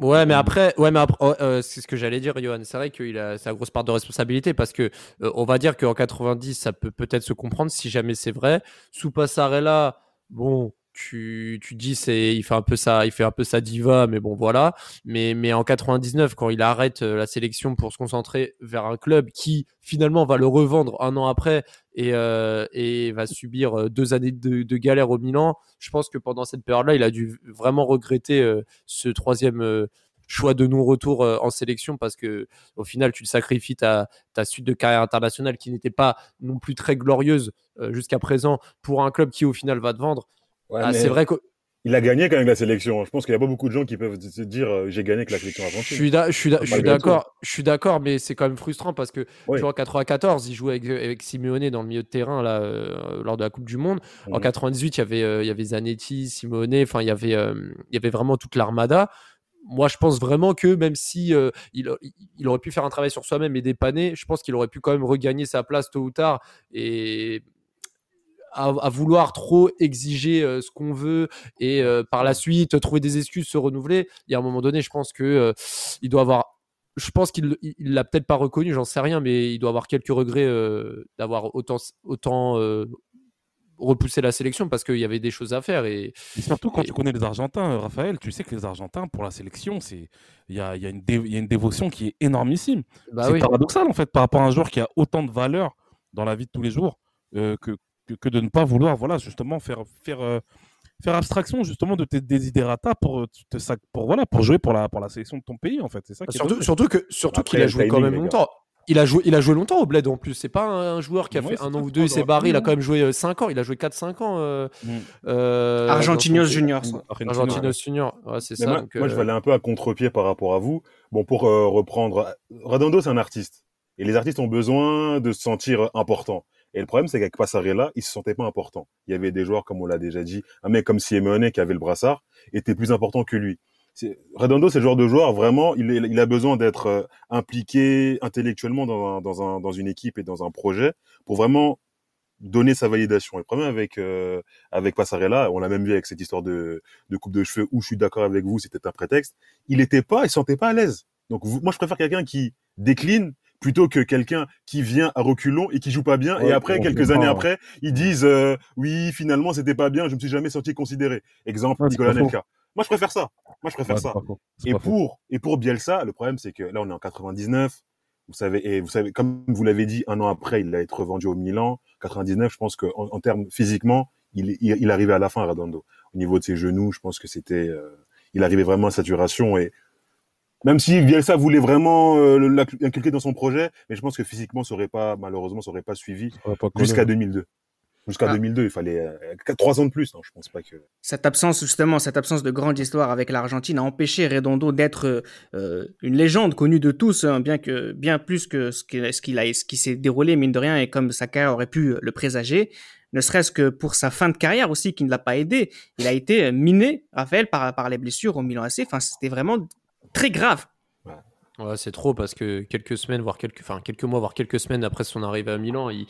Ouais, mais après, ouais, mais après, oh, euh, c'est ce que j'allais dire, Johan. C'est vrai qu'il a sa grosse part de responsabilité parce que euh, on va dire qu'en 90, ça peut peut-être se comprendre si jamais c'est vrai. Sous Passarella, bon, tu, tu dis c'est il fait un peu ça il fait un peu sa diva mais bon voilà. Mais mais en 99 quand il arrête euh, la sélection pour se concentrer vers un club qui finalement va le revendre un an après et, euh, et va subir euh, deux années de, galère au Milan je pense que pendant cette période là il a dû vraiment regretter ce troisième choix de non-retour en sélection parce que au final tu le sacrifies ta suite de carrière internationale qui n'était pas non plus très glorieuse jusqu'à présent pour un club qui au final va te vendre ah, c'est vrai que il a gagné quand même la sélection. Je pense qu'il n'y a pas beaucoup de gens qui peuvent se dire euh, j'ai gagné avec la sélection argentine. Je suis, d'accord, je suis d'accord, mais c'est quand même frustrant parce que tu vois, en 94, il jouait avec, avec, Simeone dans le milieu de terrain là, euh, lors de la Coupe du Monde. En 98, mhm. il y avait, euh, il y avait Zanetti, Simeone, enfin il y avait, il y avait vraiment toute l'armada. Moi, je pense vraiment que même si il, il, aurait pu faire un travail sur soi-même et dépanner, je pense qu'il aurait pu quand même regagner sa place tôt ou tard. Et à, vouloir trop exiger euh, ce qu'on veut et euh, par la suite trouver des excuses, se renouveler. Il y a un moment donné, je pense que euh, il doit avoir je pense qu'il il l'a peut-être pas reconnu, j'en sais rien, mais il doit avoir quelques regrets d'avoir autant autant repousser la sélection parce qu'il y avait des choses à faire. Et, surtout quand et... tu connais les Argentins, Raphaël, tu sais que les Argentins, pour la sélection, c'est il y a, y, a une dé... y a une dévotion qui est énormissime. Bah c'est oui. paradoxal en fait par rapport à un joueur qui a autant de valeur dans la vie de tous les jours euh, que, que, que, de ne pas vouloir, voilà, justement faire faire euh, faire abstraction justement de tes desiderata pour te, pour voilà pour jouer pour la pour la sélection de ton pays en fait. C'est ça. Qui surtout, surtout que surtout qu'il a joué quand même longtemps. Il a, joué, il a joué longtemps au Bled en plus. C'est pas un, joueur qui a Ouais, fait un an ou deux, il s'est barré. Il a quand même joué 5 ans. Il a joué 4-5 ans. Euh, Mm. euh, Argentinos Junior. Argentinos ouais. Junior. Ouais, c'est ça. moi, donc, moi, je euh, vais aller un peu à contre-pied par rapport à vous. Bon, pour euh, reprendre, Redondo, c'est un artiste. Et les artistes ont besoin de se sentir importants. Et le problème, c'est qu'avec Passarella, il se sentait pas important. Il y avait des joueurs, comme on l'a déjà dit, un mec comme Simeone qui avait le brassard, était plus important que lui. Redondo, c'est le genre de joueur, vraiment, il, a besoin d'être euh, impliqué intellectuellement dans, un, dans, un, dans une équipe et dans un projet pour vraiment donner sa validation. Et le problème avec, euh, avec Passarella, on l'a même vu avec cette histoire de, coupe de cheveux où je suis d'accord avec vous, c'était un prétexte, il était pas, il se sentait pas à l'aise. Donc moi, je préfère quelqu'un qui décline plutôt que quelqu'un qui vient à reculons et qui joue pas bien et après quelques années pas, après ils disent euh, oui finalement c'était pas bien je me suis jamais senti considéré exemple Ouais, Nicolas. Nelka moi je préfère ça moi je préfère ça et faux. pour et pour Bielsa, le problème c'est que là on est en 99. Vous savez et vous savez comme vous l'avez dit un an après il a été revendu au Milan. 99, je pense que en, en termes physiquement, il, il il arrivait à la fin à Redondo. Au niveau de ses genoux, je pense que c'était euh, il arrivait vraiment à saturation et même si Bielsa voulait vraiment euh, le- l'inculquer dans son projet, mais je pense que physiquement ça aurait pas malheureusement ça aurait pas suivi jusqu'à 2002. Jusqu'à Ah. 2002, il fallait euh, quatre- trois ans de plus. Non, je pense pas que. Cette absence, justement, cette absence de grande histoire avec l'Argentine a empêché Redondo d'être euh, une légende connue de tous, hein, bien que bien plus que ce qu'il ce qu'il a, ce qui s'est déroulé mine de rien et comme sa carrière aurait pu le présager. Ne serait-ce que pour sa fin de carrière aussi, qui ne l'a pas aidé. Il a été miné, Raphaël, par, par les blessures au Milan AC. Enfin, c'était vraiment très grave. Ouais, c'est trop parce que quelques semaines, voire quelques, enfin quelques mois, voire quelques semaines après son arrivée à Milan, il,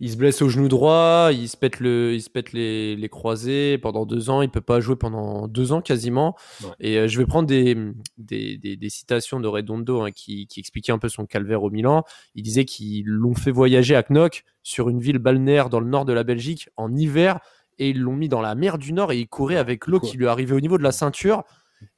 il se blesse au genou droit, il se pète le, il se pète les, les croisés pendant deux ans, il peut pas jouer pendant deux ans quasiment. Ouais. Et euh, je vais prendre des, des, des, des citations de Redondo hein, qui, qui expliquait un peu son calvaire au Milan. Il disait qu'ils l'ont fait voyager à Knock sur une ville balnéaire dans le nord de la Belgique en hiver et ils l'ont mis dans la mer du Nord et il courait avec l'eau qui lui arrivait au niveau de la ceinture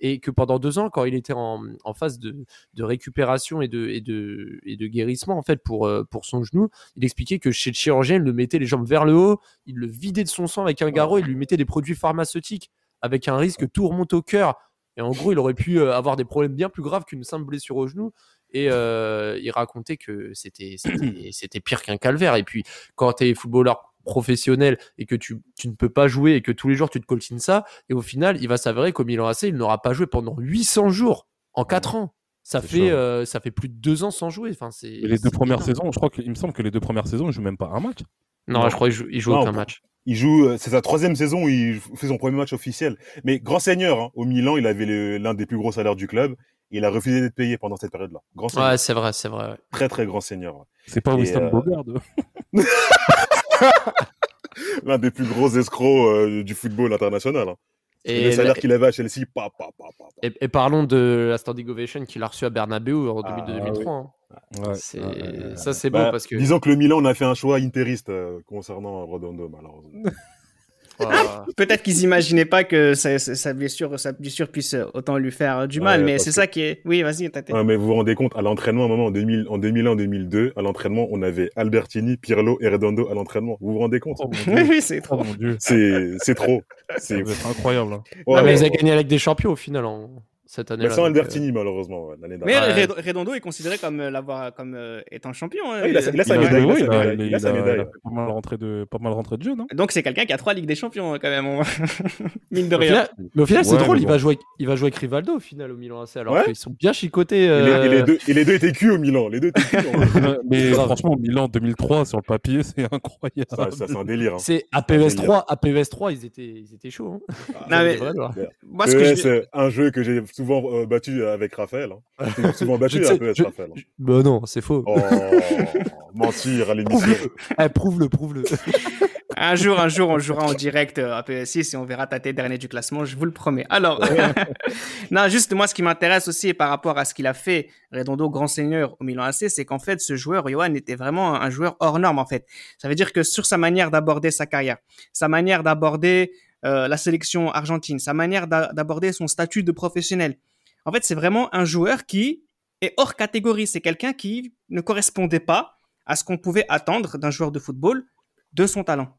et que pendant deux ans, quand il était en, en phase de, de récupération et de, et, de, et de guérissement en fait pour, euh, pour son genou, il expliquait que chez le chirurgien, il le mettait les jambes vers le haut, il le vidait de son sang avec un garrot, il lui mettait des produits pharmaceutiques avec un risque que tout remonte au cœur. Et en gros, il aurait pu euh, avoir des problèmes bien plus graves qu'une simple blessure au genou. Et euh, il racontait que c'était pire qu'un calvaire. Et puis, quand tu es footballeur professionnel et que tu, tu ne peux pas jouer et que tous les jours tu te coltines ça, et au final, il va s'avérer qu'au Milan AC, il n'aura pas joué pendant 800 jours en 4 ans. Ça fait, euh, ça fait plus de 2 ans sans jouer. Enfin, c'est, Et les deux premières énorme. saisons, je crois qu'il me semble que les deux premières saisons, il joue même pas un match. Non, Non. je crois qu'il joue, il joue Non, aucun match. Il joue, euh, c'est sa troisième saison où il fait son premier match officiel. Mais grand seigneur, hein, au Milan, il avait le- l'un des plus gros salaires du club. Et il a refusé d'être payé pendant cette période-là. Grand seigneur. Ouais, c'est vrai, c'est vrai. ouais. Très, très grand seigneur. ouais. C'est pas Winston euh, Bogard. L'un des plus gros escrocs euh, du football international. hein. Et le salaire qu'il avait à Chelsea, pa, pa, pa, et, et parlons de la standing ovation qu'il a reçu à Bernabeu en Ah, 2002-2003. hein. Ouais. C'est- Ouais. Ça, c'est beau Bah, parce que. Disons que le Milan, on a fait un choix interiste euh, concernant Redondo, malheureusement. Voilà. Peut-être qu'ils imaginaient pas que sa, blessure, sa blessure puisse autant lui faire du mal, Ouais, mais c'est que- ça qui est. Oui, vas-y, Tate. Ouais, mais vous vous rendez compte, à l'entraînement, à un moment, en, 2000, en 2001-2002, à l'entraînement, on avait Albertini, Pirlo et Redondo à l'entraînement. Vous vous rendez compte? Oh oui, c'est Oh trop. dieu. C'est trop. C'est incroyable. hein. Ouais, Ah, mais ouais, ils ont ouais. gagné avec des champions au final cette Mais année-là. sans donc, euh, Albertini, malheureusement, ouais, l'année Mais dernière. Redondo est considéré comme euh, l'avoir comme euh, étant champion. hein. Il a sa- il a sa médaille, il a il sa médaille. pas mal rentré de pas mal rentré de jeu, non? Donc c'est quelqu'un qui a trois ligues des champions euh, quand même. on- Mine de Au rien. final- mais au final, c'est drôle, il, va jouer, il va jouer avec Rivaldo au final au Milan AC, alors Ouais. qu'ils sont bien chicotés. Et, les, et les deux, et les deux étaient cuits au Milan. Les deux étaient cuits. hein. Mais franchement, Milan 2003 sur le papier, c'est incroyable. ça, ça, c'est un délire. hein. C'est à PES 3, à PES 3, ils étaient, ils étaient chauds. hein. Ah, Non, mais- Des vrais joueurs. Moi, ce que c'est un jeu que j'ai souvent euh, battu avec Raphaël. Hein. souvent battu un peu avec Raphaël. Hein. Bah non, c'est faux. Oh, mentir à l'émission. Eh, prouve-le, prouve-le. un jour, un jour, on jouera en direct à PS6 et on verra ta tête dernier du classement, je vous le promets. Alors, non, juste moi, ce qui m'intéresse aussi par rapport à ce qu'il a fait, Redondo, grand seigneur au Milan AC, c'est qu'en fait, ce joueur, Johan, était vraiment un joueur hors norme, en fait. Ça veut dire que sur sa manière d'aborder sa carrière, sa manière d'aborder euh, la sélection argentine, sa manière d'aborder son statut de professionnel, en fait, c'est vraiment un joueur qui est hors catégorie. C'est quelqu'un qui ne correspondait pas à ce qu'on pouvait attendre d'un joueur de football de son talent.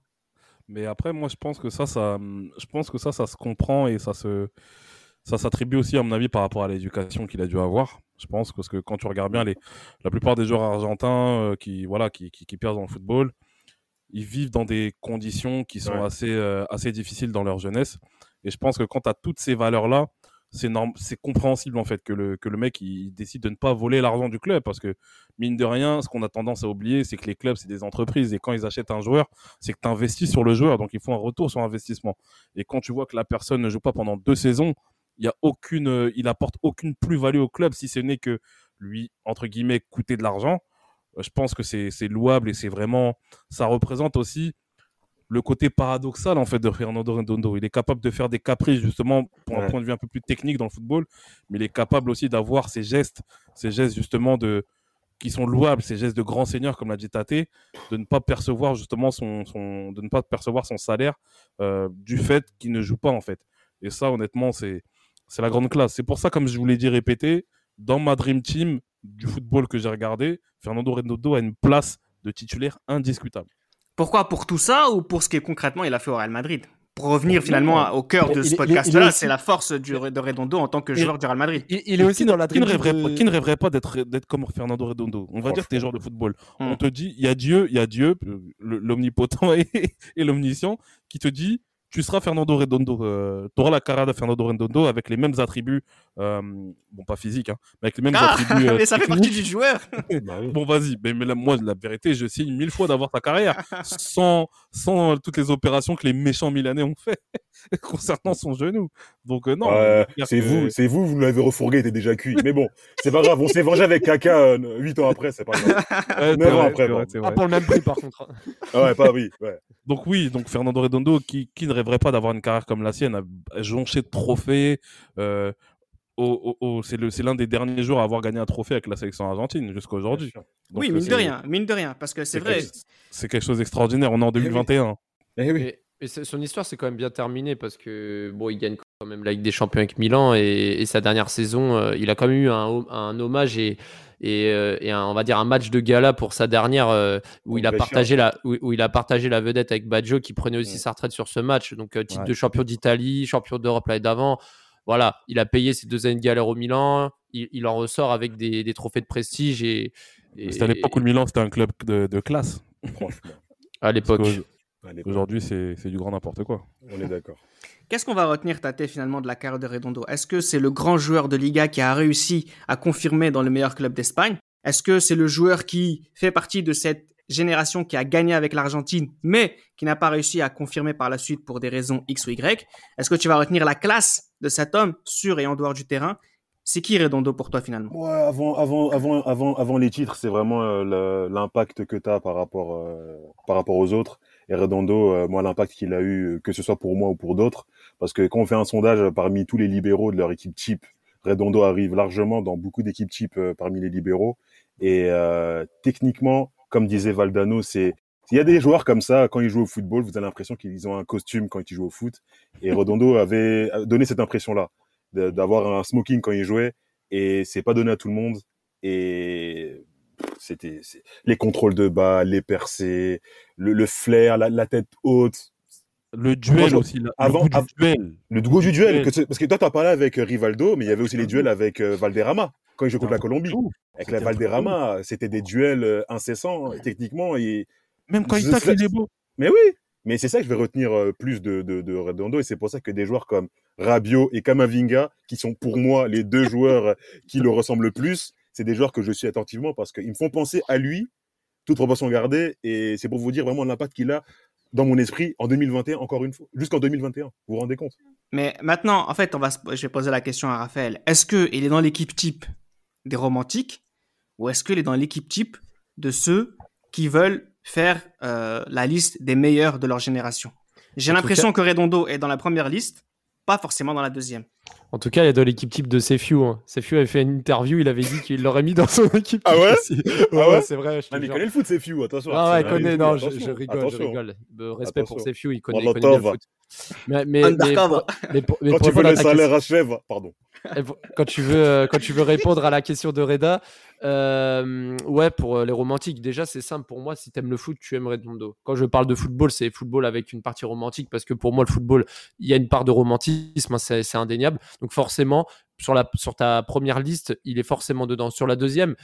Mais après, moi, je pense que ça, ça, je pense que ça, ça se comprend et ça se, ça s'attribue aussi, à mon avis, par rapport à l'éducation qu'il a dû avoir. Je pense parce que quand tu regardes bien les, la plupart des joueurs argentins euh, qui, voilà, qui, qui, perdent dans le football, ils vivent dans des conditions qui sont assez, euh, assez difficiles dans leur jeunesse. Et je pense que quand tu as toutes ces valeurs-là, c'est c'est compréhensible en fait que le, que le mec il, décide de ne pas voler l'argent du club parce que mine de rien, ce qu'on a tendance à oublier, c'est que les clubs c'est des entreprises et quand ils achètent un joueur, c'est que tu investis sur le joueur, donc il faut un retour sur investissement. Et quand tu vois que la personne ne joue pas pendant deux saisons, il y a aucune, il apporte aucune plus-value au club si ce n'est que lui entre guillemets coûter de l'argent. Je pense que c'est louable et c'est vraiment, ça représente aussi le côté paradoxal en fait de Fernando Redondo. Il est capable de faire des caprices justement pour un point de vue un peu plus technique dans le football, mais il est capable aussi d'avoir ces gestes, ces gestes justement de qui sont louables, ces gestes de grand seigneur comme l'a dit Tate, de ne pas percevoir justement son, son de ne pas percevoir son salaire euh, du fait qu'il ne joue pas en fait. Et ça honnêtement c'est c'est la grande classe. C'est pour ça comme je vous l'ai dit répété, dans ma dream team du football que j'ai regardé, Fernando Redondo a une place de titulaire indiscutable. Pourquoi Pour tout ça ou pour ce qui concrètement il a fait au Real Madrid? Pour revenir finalement au cœur de ce podcast-là, c'est la force de Redondo en tant que joueur du Real Madrid. Il, est aussi dans la qui ne rêverait, pas, qui ne rêverait pas d'être comme Fernando Redondo On va dire que tu es joueur de football. On hmm. te dit, il y a Dieu, il y a Dieu, l'omnipotent et, et l'omniscient, qui te dit, tu seras Fernando Redondo. Euh, tu auras la carrière de Fernando Redondo avec les mêmes attributs, euh, bon, pas physique, hein, mais avec les mêmes ah, attributs. Euh, mais ça fait partie du joueur. Bon, vas-y. Mais, mais moi, la vérité, je signe mille fois d'avoir ta carrière sans, sans toutes les opérations que les méchants Milanais ont fait concernant son genou. Donc, non. c'est vous, c'est vous, vous l'avez refourgué, il était déjà cuit. Mais bon, c'est pas grave. On s'est vengé avec Kaka 8 ans après, c'est pas grave. 9 ans après. Pas pour le même prix, par contre. ah ouais, pas oui. Ouais. Donc oui, donc Fernando Redondo, qui, qui ne rêverait pas d'avoir une carrière comme la sienne, a jonché de trophées. Euh, c'est l'un des derniers jours à avoir gagné un trophée avec la sélection argentine jusqu'à aujourd'hui. Oui, mine de rien, mine de rien, parce que c'est vrai. C'est quelque chose d'extraordinaire. On est en 2021. Eh oui. Et, son histoire, c'est quand même bien terminé parce que bon, il gagne quand même la Ligue des Champions avec Milan et, sa dernière saison, euh, il a quand même eu un, un hommage et et, euh, et on va dire un match de gala pour sa dernière euh, où il a partagé la où, il a partagé la vedette avec Baggio qui prenait aussi sa retraite sur ce match. Donc euh, titre de champion d'Italie champion d'Europe l'année d'avant. Voilà il a payé ses deux années de galère au Milan. Il, en ressort avec des, des, trophées de prestige et, c'était à l'époque où le Milan c'était un club de, de classe à l'époque aujourd'hui c'est du grand n'importe quoi. On est d'accord. Qu'est-ce qu'on va retenir, Tate, finalement, de la carrière de Redondo? Est-ce que c'est le grand joueur de Liga qui a réussi à confirmer dans le meilleur club d'Espagne? Est-ce que c'est le joueur qui fait partie de cette génération qui a gagné avec l'Argentine, mais qui n'a pas réussi à confirmer par la suite pour des raisons X ou Y? Est-ce que tu vas retenir la classe de cet homme sur et en dehors du terrain? C'est qui Redondo pour toi finalement? Ouais, avant, avant, avant, avant, avant les titres, c'est vraiment euh, l'impact que tu as par rapport, euh, par rapport aux autres. Et Redondo, euh, moi, l'impact qu'il a eu, que ce soit pour moi ou pour d'autres, parce que quand on fait un sondage parmi tous les libéraux de leur équipe type, Redondo arrive largement dans beaucoup d'équipes type euh, parmi les libéraux. Et euh, techniquement, comme disait Valdano, c'est il y a des joueurs comme ça, quand ils jouent au football, vous avez l'impression qu'ils ont un costume quand ils jouent au foot. Et Redondo avait donné cette impression-là, d'avoir un smoking quand il jouait. Et c'est pas donné à tout le monde. Et c'était les contrôles de bas, les percées, le, flair, la, tête haute. Le duel aussi. avant, le goût du duel. Le goût du duel. parce que toi, tu as parlé avec euh, Rivaldo, mais il y avait aussi les duels avec euh, Valderrama quand il jouait contre la Colombie. Avec la Valderrama, c'était des duels euh, incessants, techniquement. Et... Même quand il tacle, il est beau. Mais oui, mais c'est ça que je vais retenir plus de, de, de Redondo, et c'est pour ça que des joueurs comme Rabio et Kamavinga, qui sont pour moi les deux joueurs qui le ressemblent le plus, c'est des joueurs que je suis attentivement parce qu'ils me font penser à lui, toute proportion gardée, et c'est pour vous dire vraiment l'impact qu'il a dans mon esprit en 2021, encore une fois, jusqu'en 2021. Vous vous rendez compte? Mais maintenant, en fait, on va, je vais poser la question à Raphaël. Est-ce qu'il est dans l'équipe type des romantiques ou est-ce qu'il est dans l'équipe type de ceux qui veulent faire euh, la liste des meilleurs de leur génération? J'ai l'impression que Redondo est dans la première liste, pas forcément dans la deuxième. En tout cas, il est dans l'équipe type de Sefiu. Hein. Sefiu avait fait une interview, il avait dit qu'il l'aurait mis dans son équipe. Ah ouais, ah ouais, c'est vrai. Ah, mais il connaît le foot, Sefiu, attention. Ah ouais, il connaît, non, je, je, rigole, je rigole. respect pour Sefiu, il connaît, il connaît le foot. Mais, mais, mais, pour, mais, pour, mais Quand tu veux le salaire à chèvre, pardon. Quand tu, veux, euh, quand tu veux répondre à la question de Reda, euh, ouais, pour euh, les romantiques, déjà, c'est simple pour moi. Si tu aimes le foot, tu aimes Redondo. Quand je parle de football, c'est football avec une partie romantique parce que pour moi, le football, il y a une part de romantisme, hein, c'est indéniable. Donc, forcément, sur, la, sur ta première liste, il est forcément dedans. Sur la deuxième,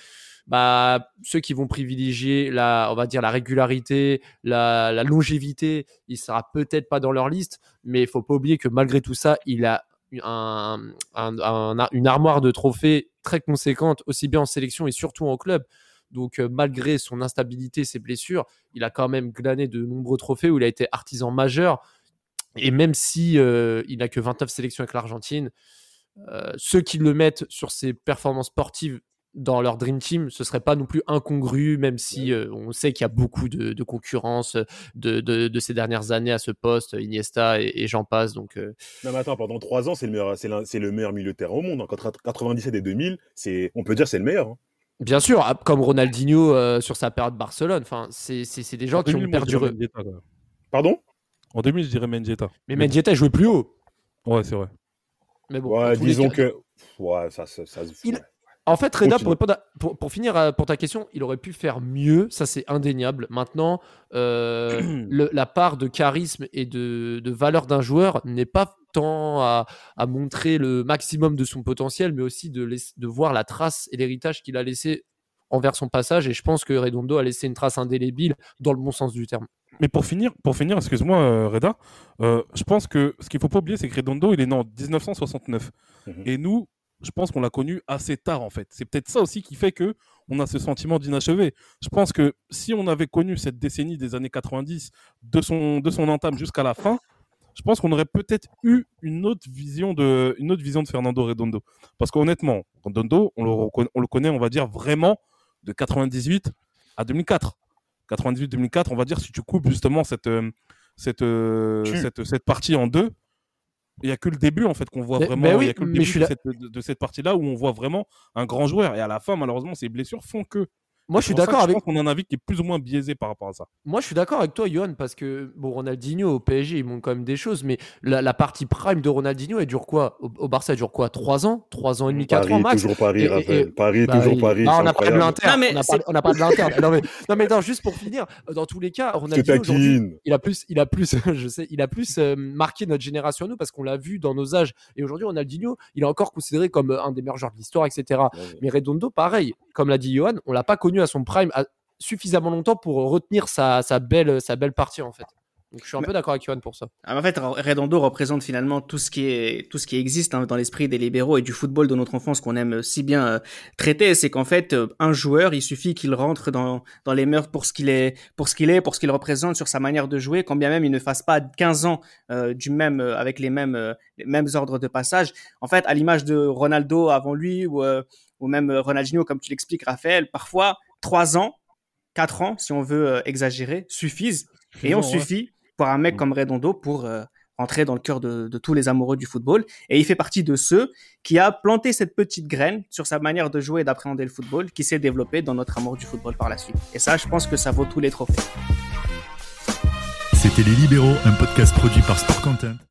bah, ceux qui vont privilégier la, on va dire, la régularité, la, longévité, il sera peut-être pas dans leur liste, mais il faut pas oublier que malgré tout ça, il a un, un, une armoire de trophées très conséquente, aussi bien en sélection et surtout en club. Donc, euh, malgré son instabilité, ses blessures, il a quand même glané de nombreux trophées où il a été artisan majeur. Et même si euh, il n'a que 29 sélections avec l'Argentine, euh, ceux qui le mettent sur ses performances sportives dans leur Dream Team, ce serait pas non plus incongru, même si euh, on sait qu'il y a beaucoup de, concurrence de, de, ces dernières années à ce poste, Iniesta et, j'en passe. Donc, euh. Non, mais attends, pendant trois ans, c'est le meilleur, c'est le meilleur milieu de terrain au monde. Entre 97 et 2000, c'est, on peut dire c'est le meilleur. Hein. Bien sûr, ah, comme Ronaldinho euh, sur sa période Barcelone. Enfin, c'est, des gens qui ont perduré. Pardon? En 2000, je dirais Mendieta. Mais Mendieta jouait plus haut. Ouais, c'est vrai. Mais bon, disons que. Ouais, ça, ça, ça, en fait, Reda, pour, pour, finir pour ta question, il aurait pu faire mieux, ça c'est indéniable. Maintenant, euh, la part de charisme et de, valeur d'un joueur n'est pas tant à, montrer le maximum de son potentiel, mais aussi de, de voir la trace et l'héritage qu'il a laissé envers son passage. Et je pense que Redondo a laissé une trace indélébile dans le bon sens du terme. Mais pour finir, pour finir excuse-moi, euh, Reda, je pense que ce qu'il ne faut pas oublier, c'est que Redondo, il est né en 1969. Mhm. Et nous, je pense qu'on l'a connu assez tard en fait. C'est peut-être ça aussi qui fait que on a ce sentiment d'inachevé. Je pense que si on avait connu cette décennie des années 90 de son, de son entame jusqu'à la fin, je pense qu'on aurait peut-être eu une autre vision de, une autre vision de Fernando Redondo. Parce qu'honnêtement, Redondo, on le, on le connaît, on va dire vraiment de 98 à 2004. 98-2004, on va dire si tu coupes justement cette, euh, cette, euh, cette, cette partie en deux, il n'y a que le début en fait qu'on voit vraiment. il y a que le début de cette, de cette partie-là où on voit vraiment un grand joueur. Et à la fin, malheureusement, ces blessures font que moi, je suis d'accord avec. qu'on a un avis qui est plus ou moins biaisé par rapport à ça. Moi, je suis d'accord avec toi, Johan, parce que bon, Ronaldinho au PSG, il montre quand même des choses, mais la, partie prime de Ronaldinho, elle dure quoi? Au, Barça, elle dure quoi? 3 ans? 3 ans et demi, 4 ans max? Toujours Paris, Raphaël. Paris, bah, toujours Paris. Non, on n'a pas de l'interne. On n'a pas, de l'interne. non, mais, non, mais non, juste pour finir, dans tous les cas, Ronaldinho, il a plus, il a plus, je sais, il a plus euh, marqué notre génération, nous, parce qu'on l'a vu dans nos âges. Et aujourd'hui, Ronaldinho, il est encore considéré comme un des meilleurs joueurs de l'histoire, etc. Mais Redondo, pareil, comme l'a dit Johan, on l'a pas connu à son prime suffisamment longtemps pour retenir sa, belle, sa belle partie en fait. Donc je suis un peu d'accord avec Yohan pour ça. Ah, en fait, Redondo représente finalement tout ce qui est tout ce qui existe hein, dans l'esprit des libéraux et du football de notre enfance qu'on aime si bien euh, traiter. C'est qu'en fait, euh, un joueur, il suffit qu'il rentre dans dans les mœurs pour ce qu'il est, pour ce qu'il est, pour ce qu'il représente sur sa manière de jouer, quand bien même il ne fasse pas 15 ans euh, du même avec les mêmes les mêmes ordres de passage. En fait, à l'image de Ronaldo avant lui ou ou même Ronaldinho, comme tu l'expliques, Raphaël, parfois trois ans 4 ans, si on veut euh, exagérer, suffisent. Et on suffit pour un mec mm. comme Redondo pour euh, entrer dans le cœur de, tous les amoureux du football. Et il fait partie de ceux qui a planté cette petite graine sur sa manière de jouer et d'appréhender le football, qui s'est développée dans notre amour du football par la suite. Et ça, je pense que ça vaut tous les trophées. C'était Les Libéraux, un podcast produit par Sport Content.